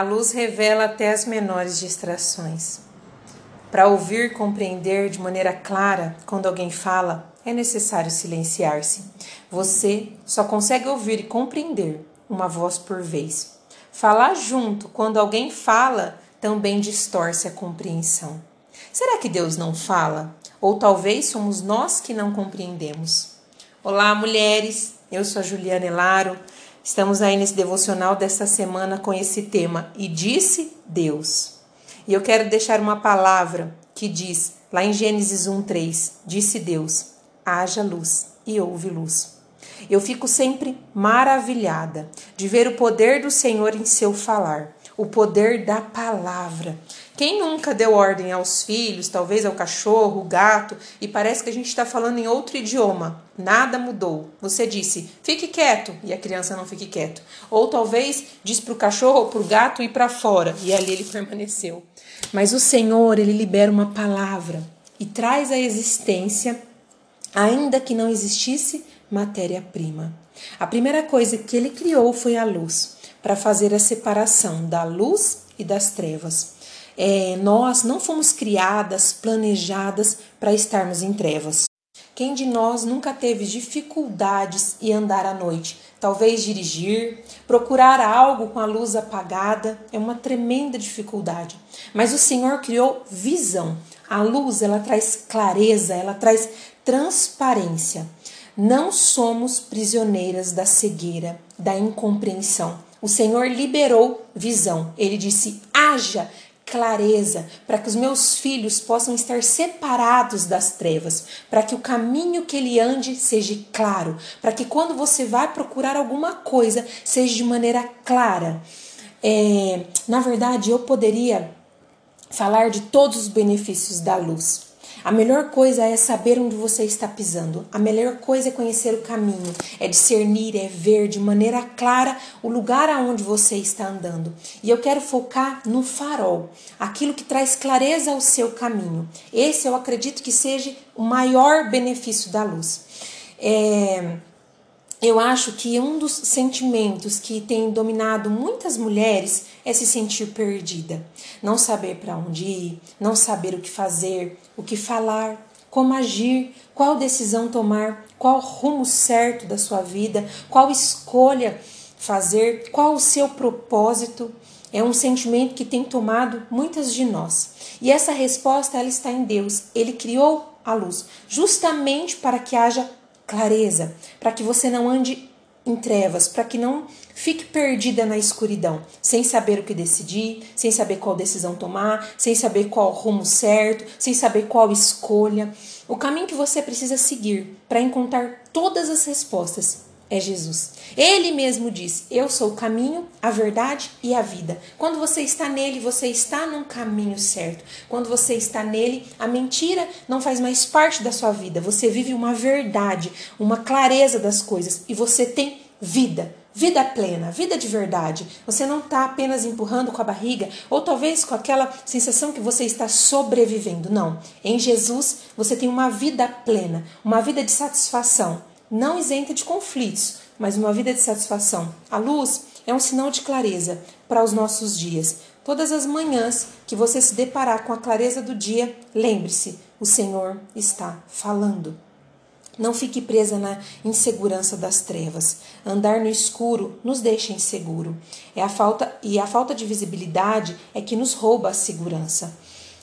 A luz revela até as menores distrações. Para ouvir e compreender de maneira clara quando alguém fala, é necessário silenciar-se. Você só consegue ouvir e compreender uma voz por vez. Falar junto quando alguém fala também distorce a compreensão. Será que Deus não fala? Ou talvez somos nós que não compreendemos? Olá, mulheres! Eu sou a Juliana Elaro. Estamos aí nesse devocional dessa semana com esse tema E disse Deus. E eu quero deixar uma palavra que diz, lá em Gênesis 1:3, disse Deus: haja luz e houve luz. Eu fico sempre maravilhada de ver o poder do Senhor em seu falar, o poder da palavra. Quem nunca deu ordem aos filhos, talvez ao cachorro, gato, e parece que a gente está falando em outro idioma? Nada mudou. Você disse, fique quieto, e a criança não fique quieto. Ou talvez disse para o cachorro ou para o gato ir para fora, e ali ele permaneceu. Mas o Senhor, ele libera uma palavra e traz à existência, ainda que não existisse matéria-prima. A primeira coisa que ele criou foi a luz, para fazer a separação da luz e das trevas. É, nós não fomos criadas, planejadas para estarmos em trevas. Quem de nós nunca teve dificuldades em andar à noite? Talvez dirigir, procurar algo com a luz apagada é uma tremenda dificuldade. Mas o Senhor criou visão. A luz, ela traz clareza, ela traz transparência. Não somos prisioneiras da cegueira, da incompreensão. O Senhor liberou visão. Ele disse: haja clareza, para que os meus filhos possam estar separados das trevas, para que o caminho que ele ande seja claro, para que quando você vai procurar alguma coisa seja de maneira clara. É, na verdade, eu poderia falar de todos os benefícios da luz. A melhor coisa é saber onde você está pisando. A melhor coisa é conhecer o caminho, é discernir, é ver de maneira clara o lugar aonde você está andando. E eu quero focar no farol, aquilo que traz clareza ao seu caminho. Esse eu acredito que seja o maior benefício da luz. É, eu acho que um dos sentimentos que tem dominado muitas mulheres é se sentir perdida, não saber para onde ir, não saber o que fazer, o que falar, como agir, qual decisão tomar, qual rumo certo da sua vida, qual escolha fazer, qual o seu propósito. É um sentimento que tem tomado muitas de nós. E essa resposta ela está em Deus. Ele criou a luz justamente para que haja clareza, para que você não ande em trevas, para que não fique perdida na escuridão, sem saber o que decidir, sem saber qual decisão tomar, sem saber qual rumo certo, sem saber qual escolha. O caminho que você precisa seguir para encontrar todas as respostas é Jesus. Ele mesmo diz: Eu sou o caminho, a verdade e a vida. Quando você está nele, você está num caminho certo. Quando você está nele, a mentira não faz mais parte da sua vida. Você vive uma verdade, uma clareza das coisas e você tem vida. Vida plena, vida de verdade. Você não está apenas empurrando com a barriga ou talvez com aquela sensação que você está sobrevivendo. Não. Em Jesus você tem uma vida plena, uma vida de satisfação não isenta de conflitos, mas uma vida de satisfação. A luz é um sinal de clareza para os nossos dias. Todas as manhãs que você se deparar com a clareza do dia, lembre-se: o Senhor está falando. Não fique presa na insegurança das trevas. Andar no escuro nos deixa inseguro. É a falta e a falta de visibilidade é que nos rouba a segurança.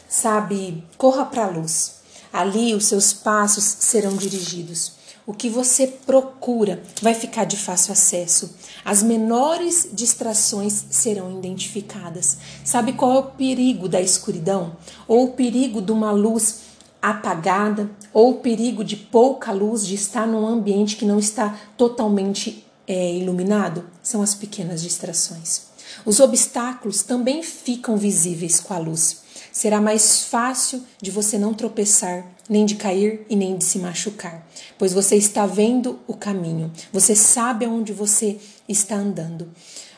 Sabe, corra para a luz. Ali os seus passos serão dirigidos. O que você procura vai ficar de fácil acesso. As menores distrações serão identificadas. Sabe qual é o perigo da escuridão? Ou o perigo de uma luz apagada? Ou o perigo de pouca luz, de estar num ambiente que não está totalmente é, iluminado? São as pequenas distrações. Os obstáculos também ficam visíveis com a luz será mais fácil de você não tropeçar, nem de cair e nem de se machucar, pois você está vendo o caminho, você sabe aonde você está andando.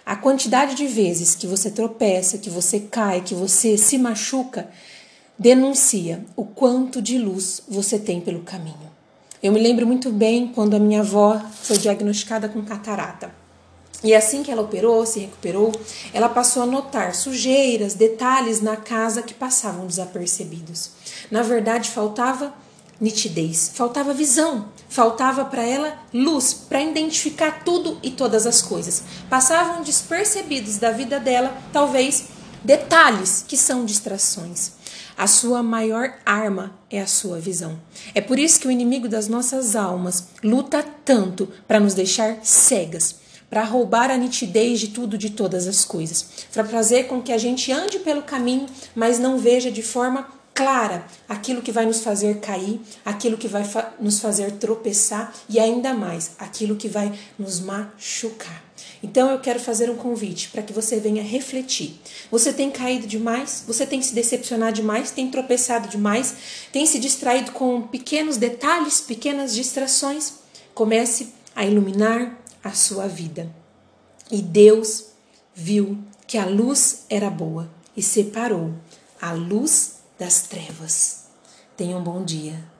A quantidade de vezes que você tropeça, que você cai, que você se machuca, denuncia o quanto de luz você tem pelo caminho. Eu me lembro muito bem quando a minha avó foi diagnosticada com catarata. E assim que ela operou, se recuperou, ela passou a notar sujeiras, detalhes na casa que passavam desapercebidos. Na verdade, faltava nitidez, faltava visão, faltava para ela luz para identificar tudo e todas as coisas. Passavam despercebidos da vida dela, talvez detalhes que são distrações. A sua maior arma é a sua visão. É por isso que o inimigo das nossas almas luta tanto para nos deixar cegas, para roubar a nitidez de tudo, de todas as coisas, para fazer com que a gente ande pelo caminho, mas não veja de forma clara aquilo que vai nos fazer cair, aquilo que vai fa nos fazer tropeçar e ainda mais aquilo que vai nos machucar. Então eu quero fazer um convite para que você venha refletir. Você tem caído demais? Você tem se decepcionado demais? Tem tropeçado demais? Tem se distraído com pequenos detalhes, pequenas distrações? Comece a iluminar a sua vida. E Deus viu que a luz era boa e separou a luz das trevas. Tenha um bom dia.